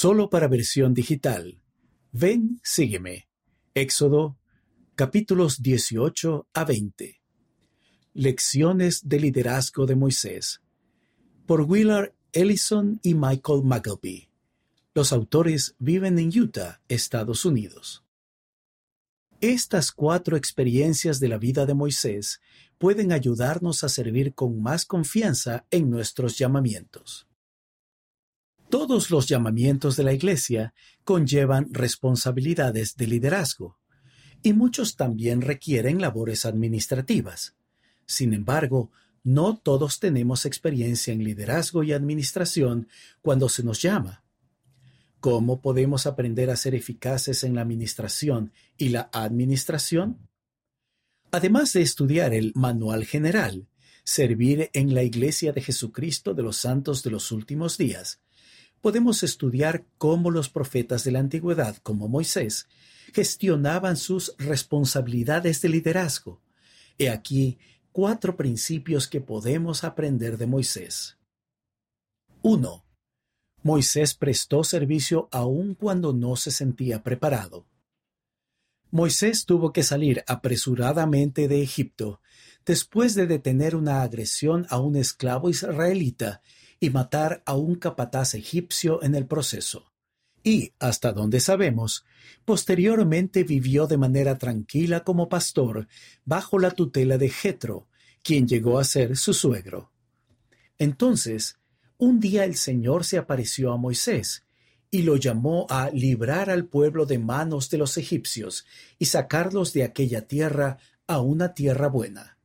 Solo para versión digital. Ven, sígueme. Éxodo capítulos 18 a 20. Lecciones de liderazgo de Moisés. Por Willard Ellison y Michael Muggleby. Los autores viven en Utah, Estados Unidos. Estas cuatro experiencias de la vida de Moisés pueden ayudarnos a servir con más confianza en nuestros llamamientos. Todos los llamamientos de la Iglesia conllevan responsabilidades de liderazgo, y muchos también requieren labores administrativas. Sin embargo, no todos tenemos experiencia en liderazgo y administración cuando se nos llama. ¿Cómo podemos aprender a ser eficaces en la administración y la administración? Además de estudiar el Manual General, servir en la Iglesia de Jesucristo de los Santos de los Últimos Días, podemos estudiar cómo los profetas de la antigüedad, como Moisés, gestionaban sus responsabilidades de liderazgo. He aquí cuatro principios que podemos aprender de Moisés. 1. Moisés prestó servicio aun cuando no se sentía preparado. Moisés tuvo que salir apresuradamente de Egipto después de detener una agresión a un esclavo israelita y matar a un capataz egipcio en el proceso. Y, hasta donde sabemos, posteriormente vivió de manera tranquila como pastor bajo la tutela de Jetro, quien llegó a ser su suegro. Entonces, un día el Señor se apareció a Moisés y lo llamó a librar al pueblo de manos de los egipcios y sacarlos de aquella tierra a una tierra buena.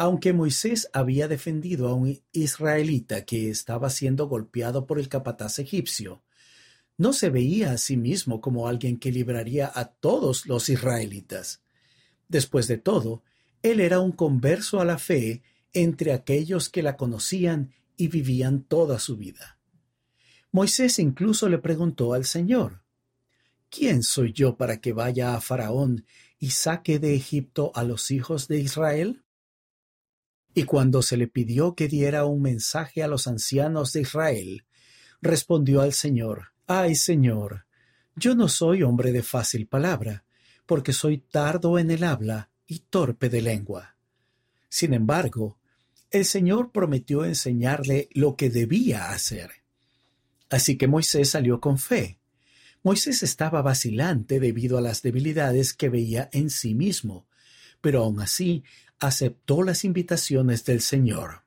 Aunque Moisés había defendido a un israelita que estaba siendo golpeado por el capataz egipcio, no se veía a sí mismo como alguien que libraría a todos los israelitas. Después de todo, él era un converso a la fe entre aquellos que la conocían y vivían toda su vida. Moisés incluso le preguntó al Señor, ¿Quién soy yo para que vaya a Faraón y saque de Egipto a los hijos de Israel? Y cuando se le pidió que diera un mensaje a los ancianos de Israel, respondió al Señor, Ay Señor, yo no soy hombre de fácil palabra, porque soy tardo en el habla y torpe de lengua. Sin embargo, el Señor prometió enseñarle lo que debía hacer. Así que Moisés salió con fe. Moisés estaba vacilante debido a las debilidades que veía en sí mismo, pero aún así aceptó las invitaciones del Señor.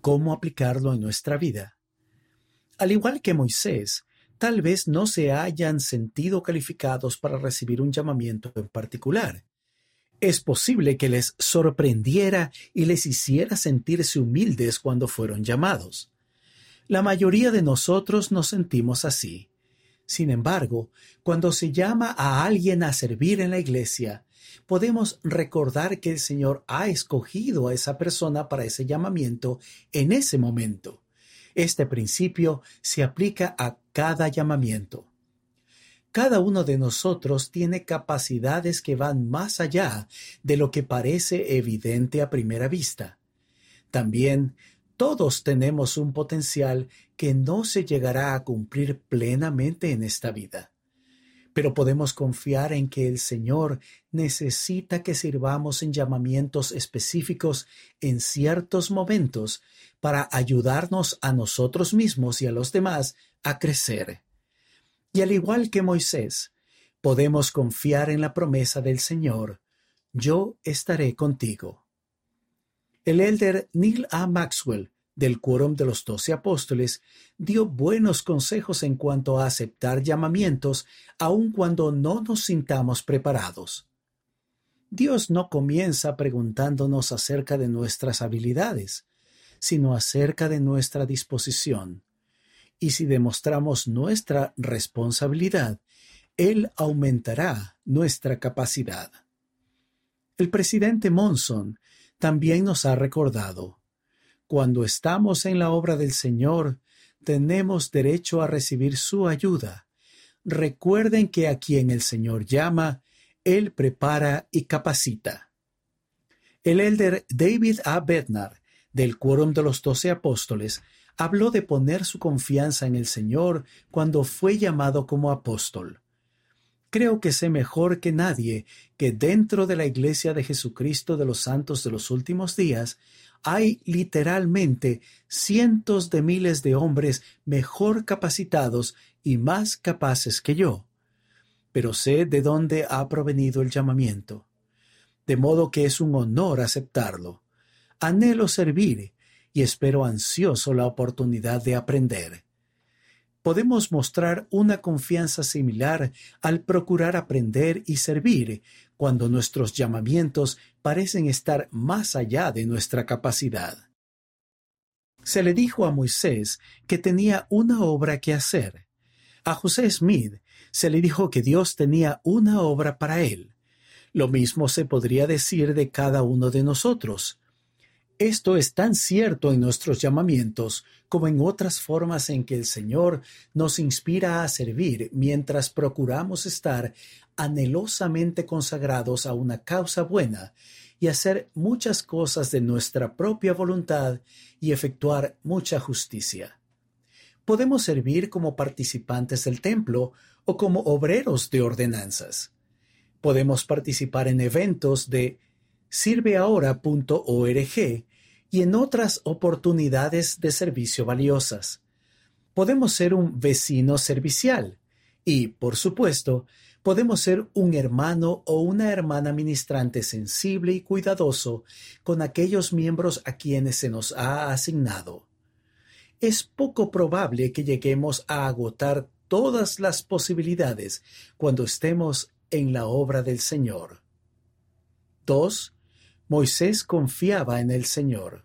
¿Cómo aplicarlo en nuestra vida? Al igual que Moisés, tal vez no se hayan sentido calificados para recibir un llamamiento en particular, es posible que les sorprendiera y les hiciera sentirse humildes cuando fueron llamados. La mayoría de nosotros nos sentimos así. Sin embargo, cuando se llama a alguien a servir en la iglesia, podemos recordar que el Señor ha escogido a esa persona para ese llamamiento en ese momento. Este principio se aplica a cada llamamiento. Cada uno de nosotros tiene capacidades que van más allá de lo que parece evidente a primera vista. También todos tenemos un potencial que no se llegará a cumplir plenamente en esta vida. Pero podemos confiar en que el Señor necesita que sirvamos en llamamientos específicos en ciertos momentos para ayudarnos a nosotros mismos y a los demás a crecer. Y al igual que Moisés, podemos confiar en la promesa del Señor, yo estaré contigo. El elder Neil A. Maxwell, del Quórum de los Doce Apóstoles, dio buenos consejos en cuanto a aceptar llamamientos aun cuando no nos sintamos preparados. Dios no comienza preguntándonos acerca de nuestras habilidades, sino acerca de nuestra disposición y si demostramos nuestra responsabilidad, Él aumentará nuestra capacidad. El presidente Monson también nos ha recordado, cuando estamos en la obra del Señor, tenemos derecho a recibir su ayuda. Recuerden que a quien el Señor llama, Él prepara y capacita. El elder David A. Bednar, del Quórum de los Doce Apóstoles, habló de poner su confianza en el Señor cuando fue llamado como apóstol. Creo que sé mejor que nadie que dentro de la Iglesia de Jesucristo de los Santos de los últimos días hay literalmente cientos de miles de hombres mejor capacitados y más capaces que yo. Pero sé de dónde ha provenido el llamamiento. De modo que es un honor aceptarlo. Anhelo servir y espero ansioso la oportunidad de aprender. Podemos mostrar una confianza similar al procurar aprender y servir cuando nuestros llamamientos parecen estar más allá de nuestra capacidad. Se le dijo a Moisés que tenía una obra que hacer. A José Smith se le dijo que Dios tenía una obra para él. Lo mismo se podría decir de cada uno de nosotros. Esto es tan cierto en nuestros llamamientos como en otras formas en que el Señor nos inspira a servir mientras procuramos estar anhelosamente consagrados a una causa buena y hacer muchas cosas de nuestra propia voluntad y efectuar mucha justicia. Podemos servir como participantes del templo o como obreros de ordenanzas. Podemos participar en eventos de sirveahora.org y en otras oportunidades de servicio valiosas. Podemos ser un vecino servicial y, por supuesto, podemos ser un hermano o una hermana ministrante sensible y cuidadoso con aquellos miembros a quienes se nos ha asignado. Es poco probable que lleguemos a agotar todas las posibilidades cuando estemos en la obra del Señor. 2. Moisés confiaba en el Señor.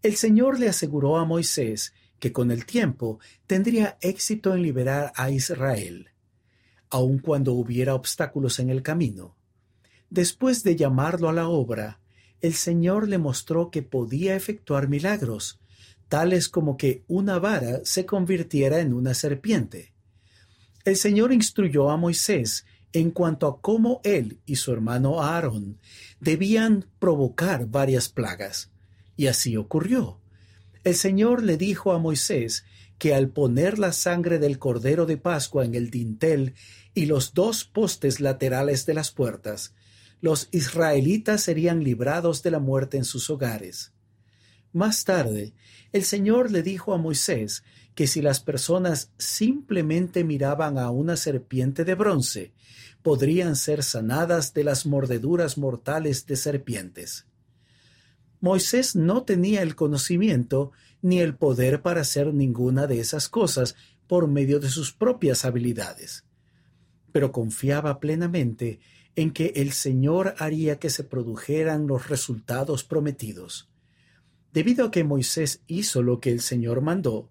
El Señor le aseguró a Moisés que con el tiempo tendría éxito en liberar a Israel, aun cuando hubiera obstáculos en el camino. Después de llamarlo a la obra, el Señor le mostró que podía efectuar milagros, tales como que una vara se convirtiera en una serpiente. El Señor instruyó a Moisés en cuanto a cómo él y su hermano Aarón debían provocar varias plagas. Y así ocurrió. El Señor le dijo a Moisés que al poner la sangre del cordero de Pascua en el dintel y los dos postes laterales de las puertas, los israelitas serían librados de la muerte en sus hogares. Más tarde, el Señor le dijo a Moisés que si las personas simplemente miraban a una serpiente de bronce, podrían ser sanadas de las mordeduras mortales de serpientes. Moisés no tenía el conocimiento ni el poder para hacer ninguna de esas cosas por medio de sus propias habilidades, pero confiaba plenamente en que el Señor haría que se produjeran los resultados prometidos. Debido a que Moisés hizo lo que el Señor mandó,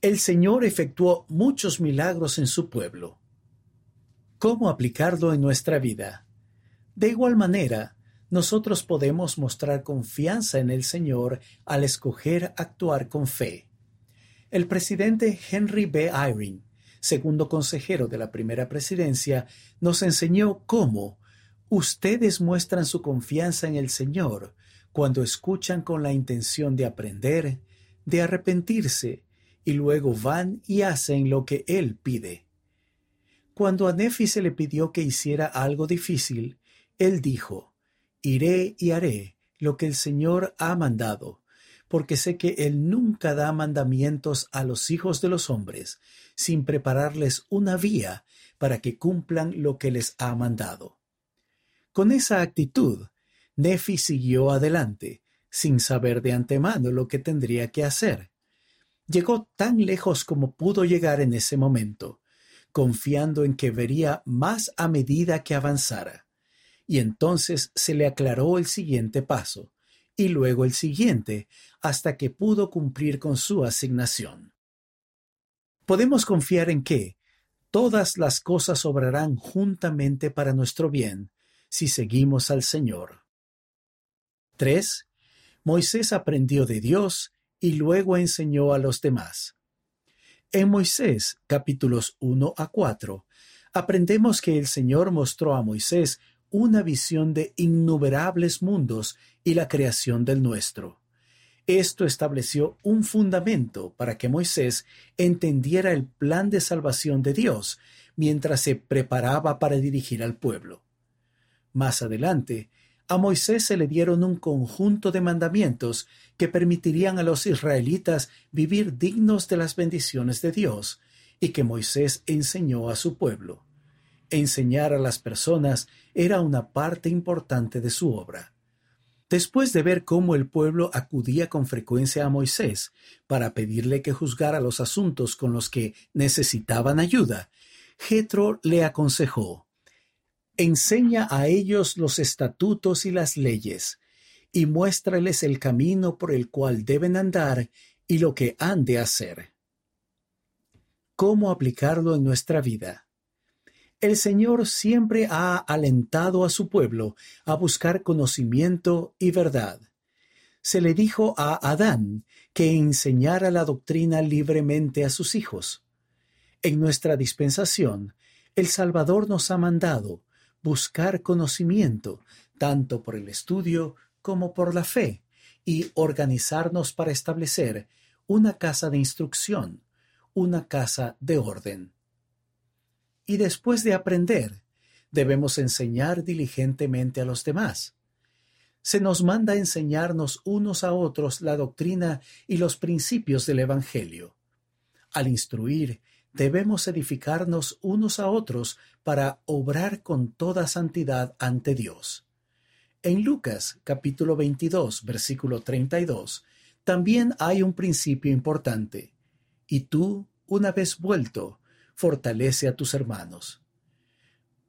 el Señor efectuó muchos milagros en su pueblo. ¿Cómo aplicarlo en nuestra vida? De igual manera, nosotros podemos mostrar confianza en el Señor al escoger actuar con fe. El presidente Henry B. Eyring, segundo consejero de la primera presidencia, nos enseñó cómo ustedes muestran su confianza en el Señor cuando escuchan con la intención de aprender, de arrepentirse y luego van y hacen lo que él pide. Cuando a Nefi se le pidió que hiciera algo difícil, él dijo, Iré y haré lo que el Señor ha mandado, porque sé que Él nunca da mandamientos a los hijos de los hombres, sin prepararles una vía para que cumplan lo que les ha mandado. Con esa actitud, Nefi siguió adelante, sin saber de antemano lo que tendría que hacer llegó tan lejos como pudo llegar en ese momento, confiando en que vería más a medida que avanzara. Y entonces se le aclaró el siguiente paso, y luego el siguiente, hasta que pudo cumplir con su asignación. Podemos confiar en que todas las cosas obrarán juntamente para nuestro bien si seguimos al Señor. 3. Moisés aprendió de Dios y luego enseñó a los demás. En Moisés capítulos 1 a 4 aprendemos que el Señor mostró a Moisés una visión de innumerables mundos y la creación del nuestro. Esto estableció un fundamento para que Moisés entendiera el plan de salvación de Dios mientras se preparaba para dirigir al pueblo. Más adelante, a Moisés se le dieron un conjunto de mandamientos que permitirían a los israelitas vivir dignos de las bendiciones de Dios y que Moisés enseñó a su pueblo. Enseñar a las personas era una parte importante de su obra. Después de ver cómo el pueblo acudía con frecuencia a Moisés para pedirle que juzgara los asuntos con los que necesitaban ayuda, Jetro le aconsejó: Enseña a ellos los estatutos y las leyes, y muéstrales el camino por el cual deben andar y lo que han de hacer. ¿Cómo aplicarlo en nuestra vida? El Señor siempre ha alentado a su pueblo a buscar conocimiento y verdad. Se le dijo a Adán que enseñara la doctrina libremente a sus hijos. En nuestra dispensación, el Salvador nos ha mandado buscar conocimiento, tanto por el estudio como por la fe, y organizarnos para establecer una casa de instrucción, una casa de orden y después de aprender, debemos enseñar diligentemente a los demás. Se nos manda enseñarnos unos a otros la doctrina y los principios del Evangelio. Al instruir, debemos edificarnos unos a otros para obrar con toda santidad ante Dios. En Lucas capítulo 22, versículo 32, también hay un principio importante. Y tú, una vez vuelto, fortalece a tus hermanos.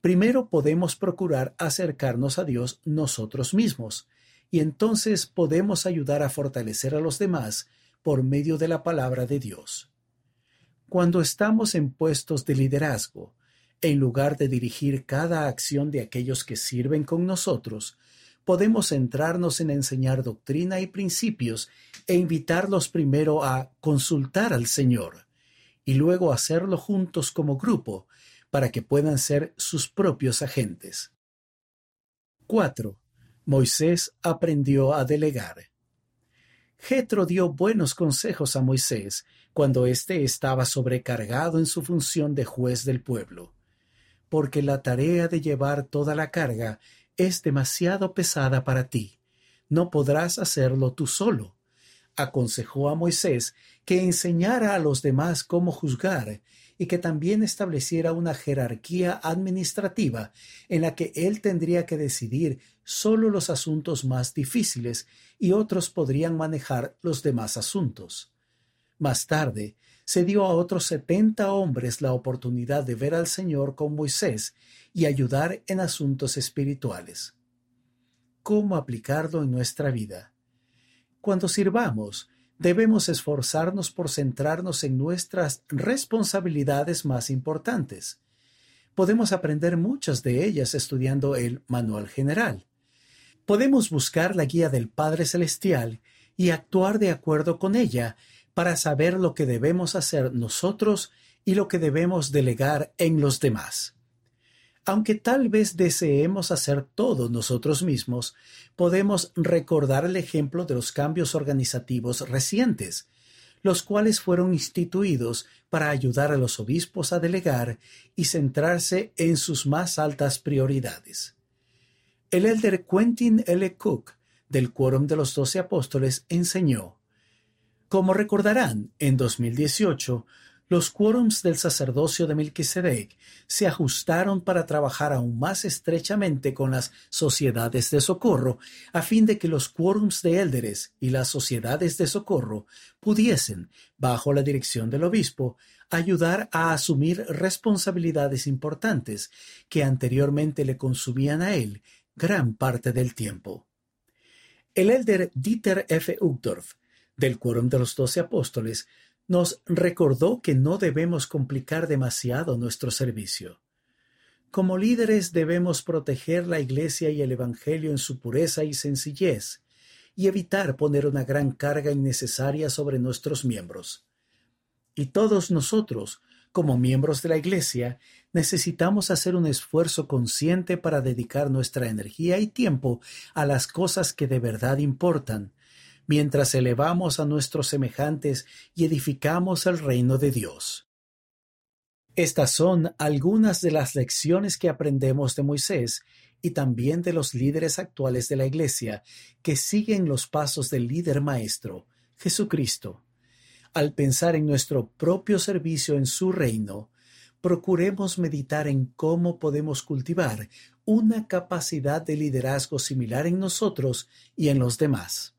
Primero podemos procurar acercarnos a Dios nosotros mismos, y entonces podemos ayudar a fortalecer a los demás por medio de la palabra de Dios. Cuando estamos en puestos de liderazgo, en lugar de dirigir cada acción de aquellos que sirven con nosotros, podemos centrarnos en enseñar doctrina y principios e invitarlos primero a consultar al Señor y luego hacerlo juntos como grupo para que puedan ser sus propios agentes. 4. Moisés aprendió a delegar. Jetro dio buenos consejos a Moisés cuando éste estaba sobrecargado en su función de juez del pueblo, porque la tarea de llevar toda la carga es demasiado pesada para ti. No podrás hacerlo tú solo aconsejó a Moisés que enseñara a los demás cómo juzgar y que también estableciera una jerarquía administrativa en la que él tendría que decidir solo los asuntos más difíciles y otros podrían manejar los demás asuntos. Más tarde, se dio a otros setenta hombres la oportunidad de ver al Señor con Moisés y ayudar en asuntos espirituales. ¿Cómo aplicarlo en nuestra vida? Cuando sirvamos, debemos esforzarnos por centrarnos en nuestras responsabilidades más importantes. Podemos aprender muchas de ellas estudiando el Manual General. Podemos buscar la guía del Padre Celestial y actuar de acuerdo con ella para saber lo que debemos hacer nosotros y lo que debemos delegar en los demás. Aunque tal vez deseemos hacer todo nosotros mismos, podemos recordar el ejemplo de los cambios organizativos recientes, los cuales fueron instituidos para ayudar a los obispos a delegar y centrarse en sus más altas prioridades. El elder Quentin L. Cook, del Quórum de los Doce Apóstoles, enseñó, Como recordarán, en 2018 los quórums del sacerdocio de Melquisedec se ajustaron para trabajar aún más estrechamente con las sociedades de socorro, a fin de que los quórums de élderes y las sociedades de socorro pudiesen, bajo la dirección del obispo, ayudar a asumir responsabilidades importantes que anteriormente le consumían a él gran parte del tiempo. El elder Dieter F. Uchtdorf, del Quórum de los Doce Apóstoles, nos recordó que no debemos complicar demasiado nuestro servicio. Como líderes debemos proteger la Iglesia y el Evangelio en su pureza y sencillez, y evitar poner una gran carga innecesaria sobre nuestros miembros. Y todos nosotros, como miembros de la Iglesia, necesitamos hacer un esfuerzo consciente para dedicar nuestra energía y tiempo a las cosas que de verdad importan, mientras elevamos a nuestros semejantes y edificamos el reino de Dios. Estas son algunas de las lecciones que aprendemos de Moisés y también de los líderes actuales de la Iglesia que siguen los pasos del líder maestro, Jesucristo. Al pensar en nuestro propio servicio en su reino, procuremos meditar en cómo podemos cultivar una capacidad de liderazgo similar en nosotros y en los demás.